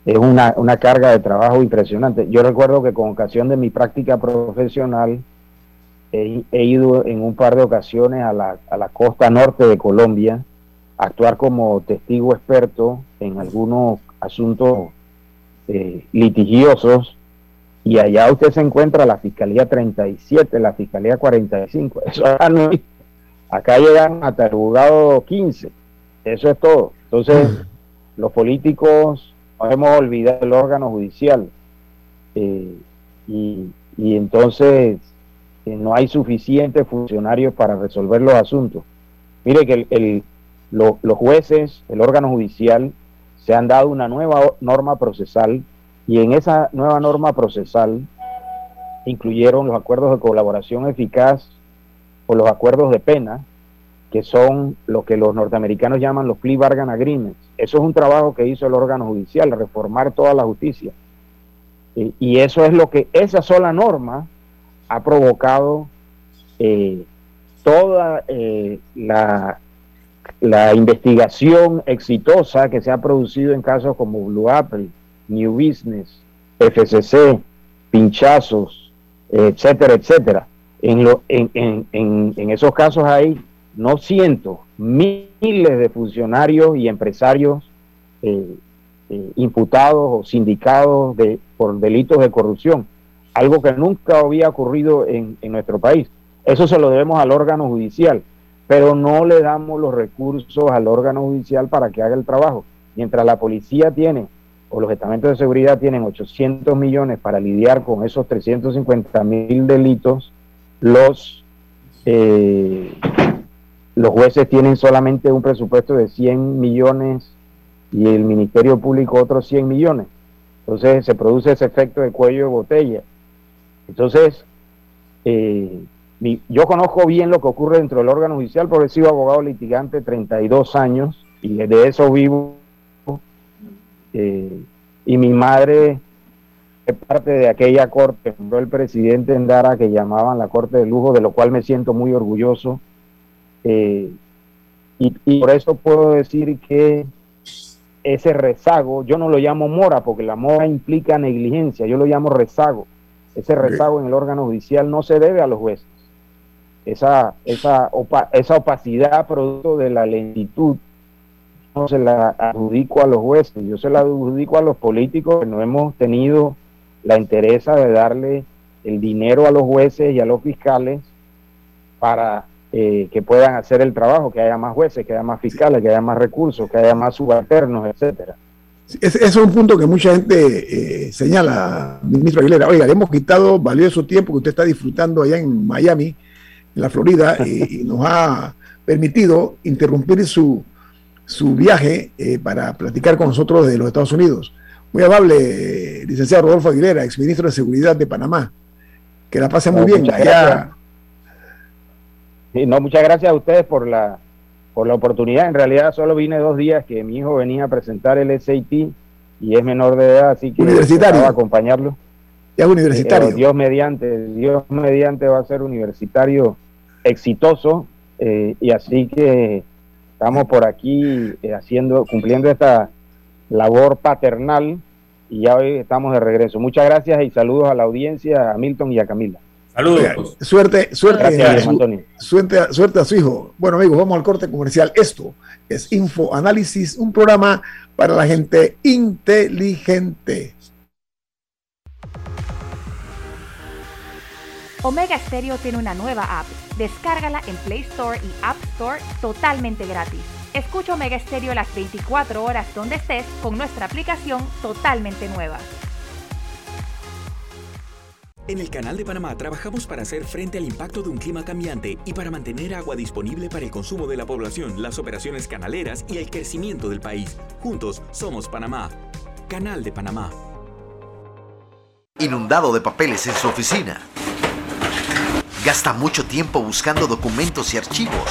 Es una, una carga de trabajo impresionante. Yo recuerdo que con ocasión de mi práctica profesional, he, ido en un par de ocasiones a la, a la costa norte de Colombia a actuar como testigo experto en algunos asuntos eh, litigiosos y allá usted se encuentra la Fiscalía 37, la Fiscalía 45. Eso no Acá llegan hasta el juzgado 15. Eso es todo. Entonces, los políticos no hemos olvidado el órgano judicial. Eh, y, y entonces no hay suficientes funcionarios para resolver los asuntos. Mire que los jueces, el órgano judicial, se han dado una nueva norma procesal y en esa nueva norma procesal incluyeron los acuerdos de colaboración eficaz o los acuerdos de pena, que son lo que los norteamericanos llaman los plea bargain agreements. Eso es un trabajo que hizo el órgano judicial, reformar toda la justicia. Y eso es lo que esa sola norma ha provocado eh, toda eh, la, investigación exitosa que se ha producido en casos como Blue Apple, New Business, FCC, pinchazos, etcétera, etcétera. En, lo, en, en, en, esos casos hay no cientos, miles de funcionarios y empresarios eh, imputados o sindicados de, por delitos de corrupción algo que nunca había ocurrido en, nuestro país. Eso se lo debemos al órgano judicial, pero no le damos los recursos al órgano judicial para que haga el trabajo. Mientras la policía tiene, o los estamentos de seguridad tienen 800 millones para lidiar con esos 350 mil delitos, los, eh, los jueces tienen solamente un presupuesto de 100 millones y el Ministerio Público otros 100 millones. Entonces se produce ese efecto de cuello de botella entonces, eh, yo conozco bien lo que ocurre dentro del órgano judicial porque he sido abogado litigante 32 años y de eso vivo. Eh, y mi madre es parte de aquella corte, fundó el presidente Endara que llamaban la corte de lujo, de lo cual me siento muy orgulloso. Eh, y, por eso puedo decir que ese rezago, yo no lo llamo mora, porque la mora implica negligencia, yo lo llamo rezago ese rezago en el órgano judicial no se debe a los jueces. Esa, esa, esa opacidad producto de la lentitud no se la adjudico a los jueces, yo se la adjudico a los políticos que no hemos tenido la interés de darle el dinero a los jueces y a los fiscales para eh, que puedan hacer el trabajo, que haya más jueces, que haya más fiscales, que haya más recursos, que haya más subalternos, etcétera. Ese es un punto que mucha gente eh, señala, ministro Aguilera. Oiga, le hemos quitado valioso tiempo que usted está disfrutando allá en Miami, en la Florida, y, nos ha permitido interrumpir su, su viaje eh, para platicar con nosotros de los Estados Unidos. Muy amable, licenciado Rodolfo Aguilera, exministro de Seguridad de Panamá. Que la pase muy bien allá. no, muchas gracias a ustedes por la por la oportunidad. En realidad solo vine dos días que mi hijo venía a presentar el SAT y es menor de edad, así que universitario. a acompañarlo. Ya es universitario. Eh, Dios mediante, Dios mediante va a ser universitario exitoso eh, y así que estamos por aquí eh, haciendo, cumpliendo esta labor paternal y ya hoy estamos de regreso. Muchas gracias y saludos a la audiencia, a Milton y a Camila. Saludos. Suerte, suerte, su, suerte, suerte a su hijo. Bueno, amigos, vamos al corte comercial. Esto es Info Análisis, un programa para la gente inteligente. Omega Stereo tiene una nueva app. Descárgala en Play Store y App Store totalmente gratis. Escucha Omega Stereo las 24 horas donde estés con nuestra aplicación totalmente nueva. En el Canal de Panamá trabajamos para hacer frente al impacto de un clima cambiante y para mantener agua disponible para el consumo de la población, las operaciones canaleras y el crecimiento del país. Juntos somos Panamá. Canal de Panamá. Inundado de papeles en su oficina. Gasta mucho tiempo buscando documentos y archivos.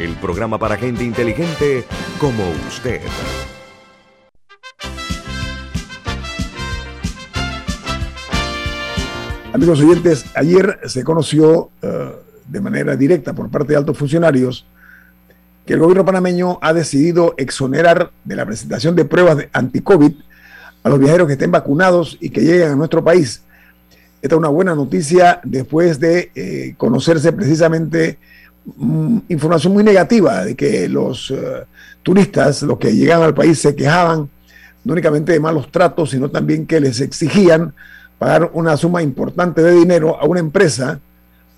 el programa para gente inteligente como usted. Amigos oyentes, ayer se conoció uh, de manera directa por parte de altos funcionarios que el gobierno panameño ha decidido exonerar de la presentación de pruebas de anti-COVID a los viajeros que estén vacunados y que lleguen a nuestro país. Esta es una buena noticia después de eh, conocerse precisamente información muy negativa de que los uh, turistas, los que llegan al país, se quejaban no únicamente de malos tratos, sino también que les exigían pagar una suma importante de dinero a una empresa,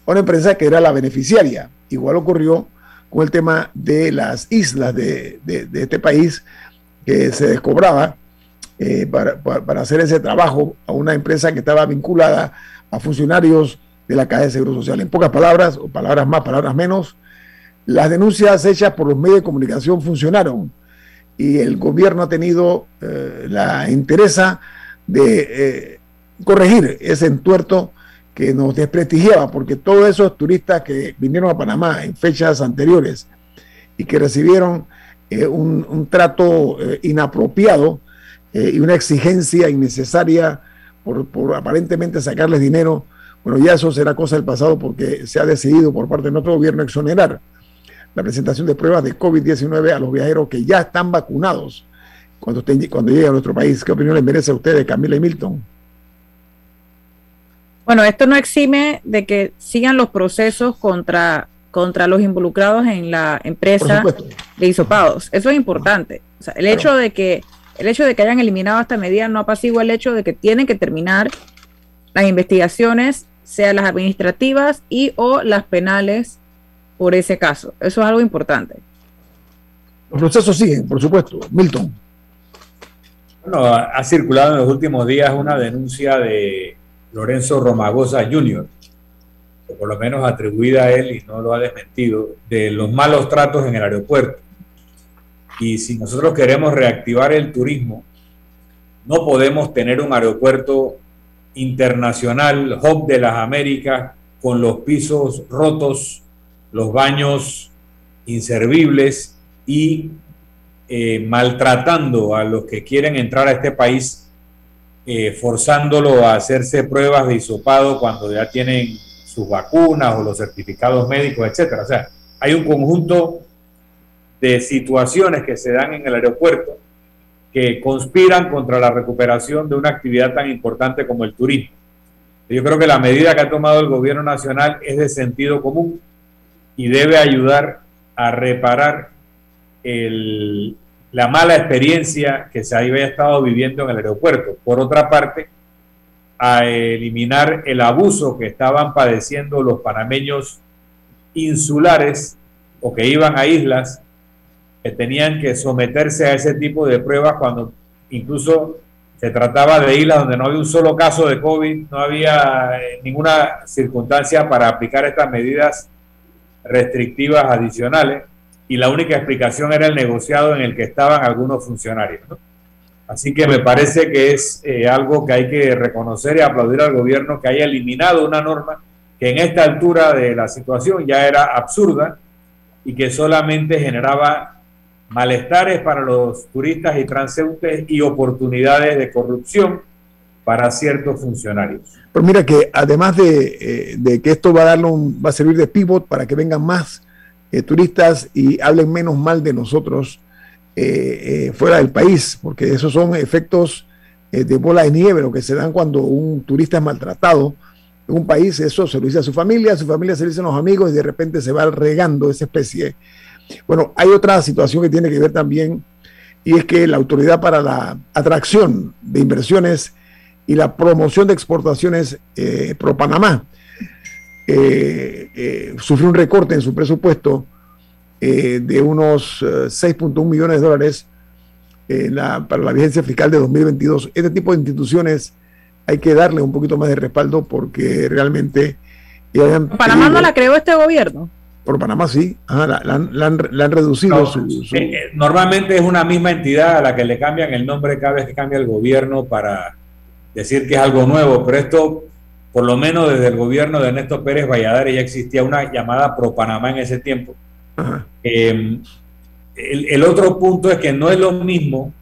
a una empresa que era la beneficiaria. Igual ocurrió con el tema de las islas de, de, de este país, que se descobraba eh, para, para, hacer ese trabajo a una empresa que estaba vinculada a funcionarios de la Caja de Seguro Social. En pocas palabras, o palabras más, palabras menos, las denuncias hechas por los medios de comunicación funcionaron y el gobierno ha tenido eh, la interesa de eh, corregir ese entuerto que nos desprestigiaba, porque todos esos turistas que vinieron a Panamá en fechas anteriores y que recibieron eh, un, trato inapropiado y una exigencia innecesaria por, aparentemente sacarles dinero, bueno, ya eso será cosa del pasado porque se ha decidido por parte de nuestro gobierno exonerar la presentación de pruebas de COVID-19 a los viajeros que ya están vacunados cuando, estén, cuando lleguen a nuestro país. ¿Qué opinión les merece a ustedes, Camila y Milton? Bueno, esto no exime de que sigan los procesos contra, contra los involucrados en la empresa de hisopados. Eso es importante. O sea, el claro. hecho de que el hecho de que hayan eliminado esta medida no apacigua el hecho de que tienen que terminar las investigaciones, sean las administrativas y o las penales por ese caso. Eso es algo importante. Los procesos siguen, por supuesto. Milton. Bueno, ha circulado en los últimos días una denuncia de Lorenzo Romagosa Jr., o por lo menos atribuida a él y no lo ha desmentido, de los malos tratos en el aeropuerto. Y si nosotros queremos reactivar el turismo, no podemos tener un aeropuerto internacional, hub de las Américas, con los pisos rotos, los baños inservibles y eh, maltratando a los que quieren entrar a este país eh, forzándolo a hacerse pruebas de hisopado cuando ya tienen sus vacunas o los certificados médicos, etcétera. O sea, hay un conjunto de situaciones que se dan en el aeropuerto que conspiran contra la recuperación de una actividad tan importante como el turismo. Yo creo que la medida que ha tomado el gobierno nacional es de sentido común y debe ayudar a reparar la mala experiencia que se había estado viviendo en el aeropuerto. Por otra parte, a eliminar el abuso que estaban padeciendo los panameños insulares o que iban a islas que tenían que someterse a ese tipo de pruebas cuando incluso se trataba de islas donde no había un solo caso de COVID, no había eh, ninguna circunstancia para aplicar estas medidas restrictivas adicionales y la única explicación era el negociado en el que estaban algunos funcionarios. ¿no? Así que me parece que es eh, algo que hay que reconocer y aplaudir al gobierno que haya eliminado una norma que en esta altura de la situación ya era absurda y que solamente generaba malestares para los turistas y transeúntes y oportunidades de corrupción para ciertos funcionarios. Pero mira que además de, eh, que esto va a, darle va a servir de pivot para que vengan más eh, turistas y hablen menos mal de nosotros eh, fuera del país, porque esos son efectos de bola de nieve, lo que se dan cuando un turista es maltratado en un país, eso se lo dice a su familia, a su familia se lo dicen los amigos y de repente se va regando esa especie. Bueno, hay otra situación que tiene que ver también y es que la Autoridad para la Atracción de Inversiones y la promoción de exportaciones eh, Pro Panamá eh, eh, sufrió un recorte en su presupuesto de unos 6.1 millones de dólares para la vigencia fiscal de 2022. Este tipo de instituciones hay que darle un poquito más de respaldo porque realmente... Panamá no la creó este gobierno. Por Panamá sí, la, han, reducido. normalmente es una misma entidad a la que le cambian el nombre cada vez que cambia el gobierno para decir que es algo nuevo, pero esto, por lo menos desde el gobierno de Ernesto Pérez Valladares, ya existía una llamada Pro Panamá en ese tiempo. Em, el, otro punto es que no es lo mismo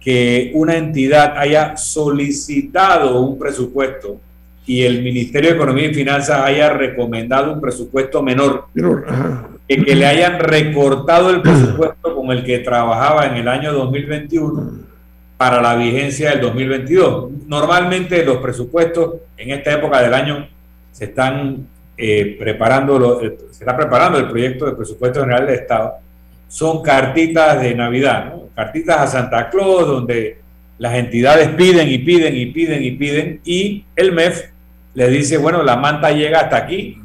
que una entidad haya solicitado un presupuesto y el Ministerio de Economía y Finanzas haya recomendado un presupuesto menor, que, que le hayan recortado el presupuesto con el que trabajaba en el año 2021 para la vigencia del 2022. Normalmente los presupuestos en esta época del año se están eh, preparando, se está preparando el proyecto de presupuesto general del Estado. Son cartitas de Navidad, cartitas a Santa Claus, donde las entidades piden y piden y piden y piden, y el MEF le dice, bueno, la manta llega hasta aquí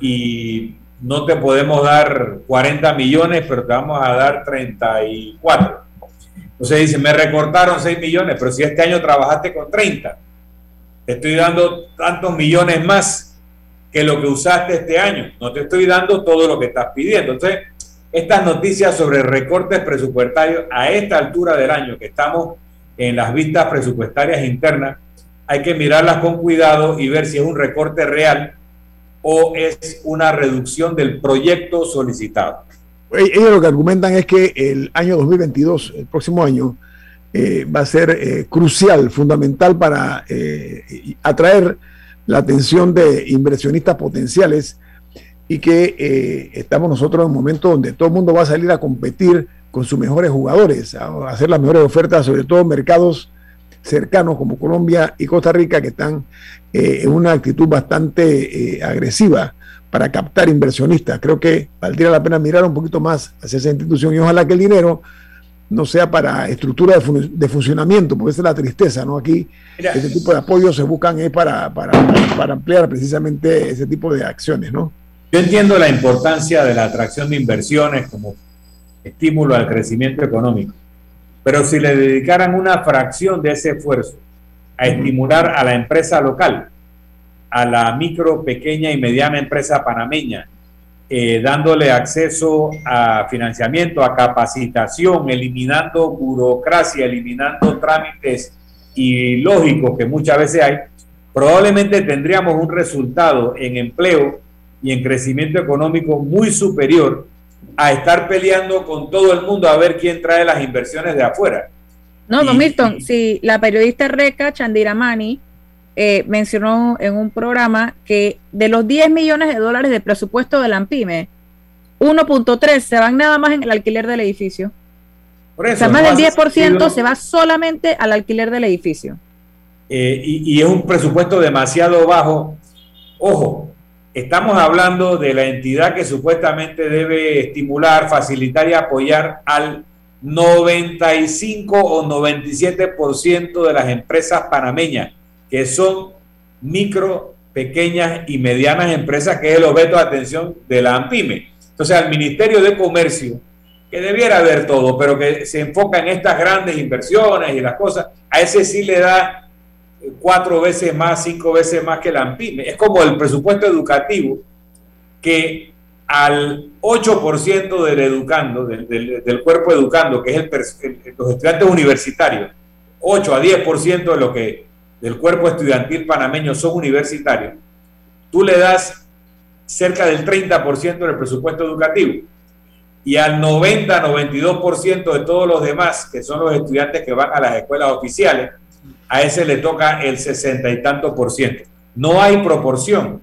y no te podemos dar 40 millones, pero te vamos a dar 34. Entonces dice, me recortaron 6 millones, pero si este año trabajaste con 30, te estoy dando tantos millones más que lo que usaste este año. No te estoy dando todo lo que estás pidiendo. Entonces, estas noticias sobre recortes presupuestarios a esta altura del año que estamos en las vistas presupuestarias internas, hay que mirarlas con cuidado y ver si es un recorte real o es una reducción del proyecto solicitado. Ellos lo que argumentan es que el año 2022, el próximo año, eh, va a ser eh, crucial, fundamental para eh, atraer la atención de inversionistas potenciales y que estamos nosotros en un momento donde todo el mundo va a salir a competir con sus mejores jugadores, a hacer las mejores ofertas, sobre todo mercados cercanos como Colombia y Costa Rica, que están en una actitud bastante agresiva para captar inversionistas. Creo que valdría la pena mirar un poquito más hacia esa institución y ojalá que el dinero no sea para estructura de, funcionamiento, porque esa es la tristeza, ¿no? Aquí ese tipo de apoyos se buscan para, para, para, ampliar precisamente ese tipo de acciones, ¿no? Yo entiendo la importancia de la atracción de inversiones como estímulo al crecimiento económico, pero si le dedicaran una fracción de ese esfuerzo a estimular a la empresa local, a la micro, pequeña y mediana empresa panameña, eh, dándole acceso a financiamiento, a capacitación, eliminando burocracia, eliminando trámites ilógicos que muchas veces hay, probablemente tendríamos un resultado en empleo y en crecimiento económico muy superior a estar peleando con todo el mundo a ver quién trae las inversiones de afuera. No, don Milton, si la periodista Reca Chandiramani eh, mencionó en un programa que de los 10 millones de dólares de presupuesto de la AMPIME, 1.3 se van nada más en el alquiler del edificio. Por eso, o sea, más del 10% se va solamente al alquiler del edificio. Eh, y, es un presupuesto demasiado bajo. Ojo, estamos hablando de la entidad que supuestamente debe estimular, facilitar y apoyar al 95 o 97% de las empresas panameñas que son micro, pequeñas y medianas empresas, que es el objeto de atención de la AMPIME. Entonces, al Ministerio de Comercio, que debiera ver todo, pero que se enfoca en estas grandes inversiones y las cosas, a ese sí le da cuatro veces más, cinco veces más que la AMPIME. Es como el presupuesto educativo, que al 8% del educando, del, cuerpo educando, que es el, los estudiantes universitarios, 8 a 10% de lo que del cuerpo estudiantil panameño son universitarios, tú le das cerca del 30% del presupuesto educativo y al 90-92% de todos los demás, que son los estudiantes que van a las escuelas oficiales, a ese le toca el sesenta y tanto por ciento. No hay proporción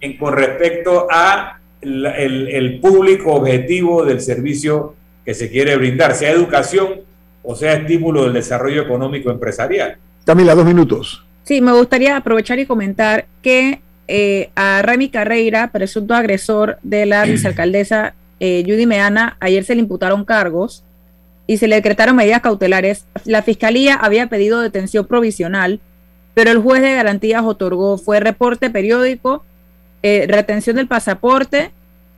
en, con respecto a el, el, público objetivo del servicio que se quiere brindar, sea educación o sea estímulo del desarrollo económico empresarial. Camila, dos minutos. Sí, me gustaría aprovechar y comentar que eh, a Remy Carreira, presunto agresor de la vicealcaldesa eh, Judy Meana, ayer se le imputaron cargos y se le decretaron medidas cautelares. La fiscalía había pedido detención provisional, pero el juez de garantías otorgó, fue reporte periódico, eh, retención del pasaporte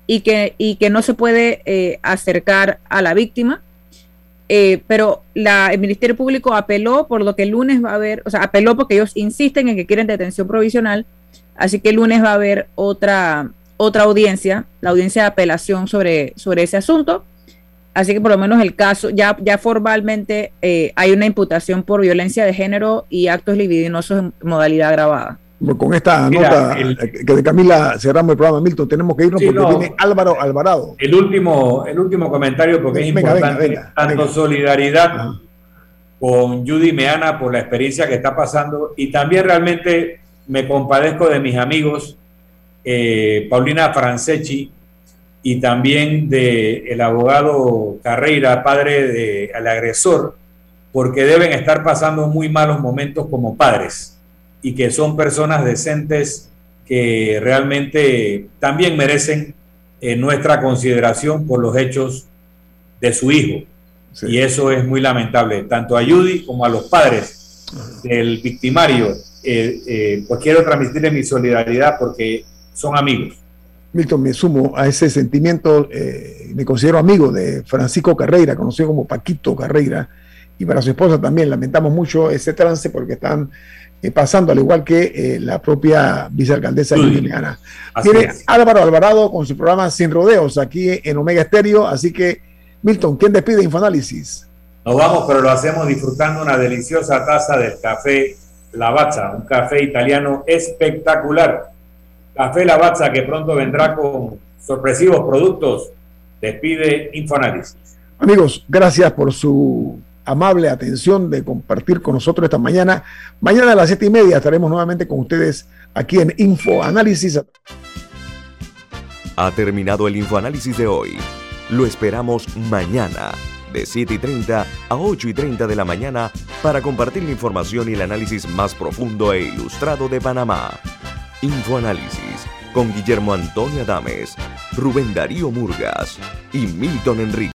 y que, y que no se puede eh, acercar a la víctima. Eh, pero la, el Ministerio Público apeló, por lo que el lunes va a haber, o sea, apeló porque ellos insisten en que quieren detención provisional, así que el lunes va a haber otra, otra audiencia, la audiencia de apelación sobre, sobre ese asunto. Así que por lo menos el caso, ya, ya formalmente eh, hay una imputación por violencia de género y actos libidinosos en modalidad grabada. Con esta nota que de Camila cerramos el programa, Milton, tenemos que irnos porque viene Álvaro Alvarado. El último, el último comentario, porque es importante, tanto solidaridad con Judy Meana por la experiencia que está pasando y también realmente me compadezco de mis amigos eh, Paulina Franceschi, y también del el abogado Carreira, padre del agresor, porque deben estar pasando muy malos momentos como padres y que son personas decentes que realmente también merecen eh, nuestra consideración por los hechos de su hijo. Y eso es muy lamentable, tanto a Judy como a los padres del victimario. Eh, eh, pues quiero transmitirle mi solidaridad porque son amigos. Milton, me sumo a ese sentimiento, eh, me considero amigo de Francisco Carreira, conocido como Paquito Carreira, y para su esposa también lamentamos mucho ese trance porque están eh, pasando, al igual que eh, la propia vicealcaldesa Liliana. Tiene Álvaro Alvarado con su programa Sin Rodeos aquí en Omega Estéreo, así que Milton, ¿quién despide Infoanálisis? Nos vamos, pero lo hacemos disfrutando una deliciosa taza del café Lavazza, un café italiano espectacular Café Lavazza, que pronto vendrá con sorpresivos productos, despide Infoanálisis. Amigos, gracias por su amable atención de compartir con nosotros esta mañana. Mañana a las siete y media estaremos nuevamente con ustedes aquí en Infoanálisis. Ha terminado el Infoanálisis de hoy. Lo esperamos mañana de 7 y 30 a 8 y 30 de la mañana para compartir la información y el análisis más profundo e ilustrado de Panamá. Infoanálisis con Guillermo Antonio Adames, Rubén Darío Murgas y Milton Enrique.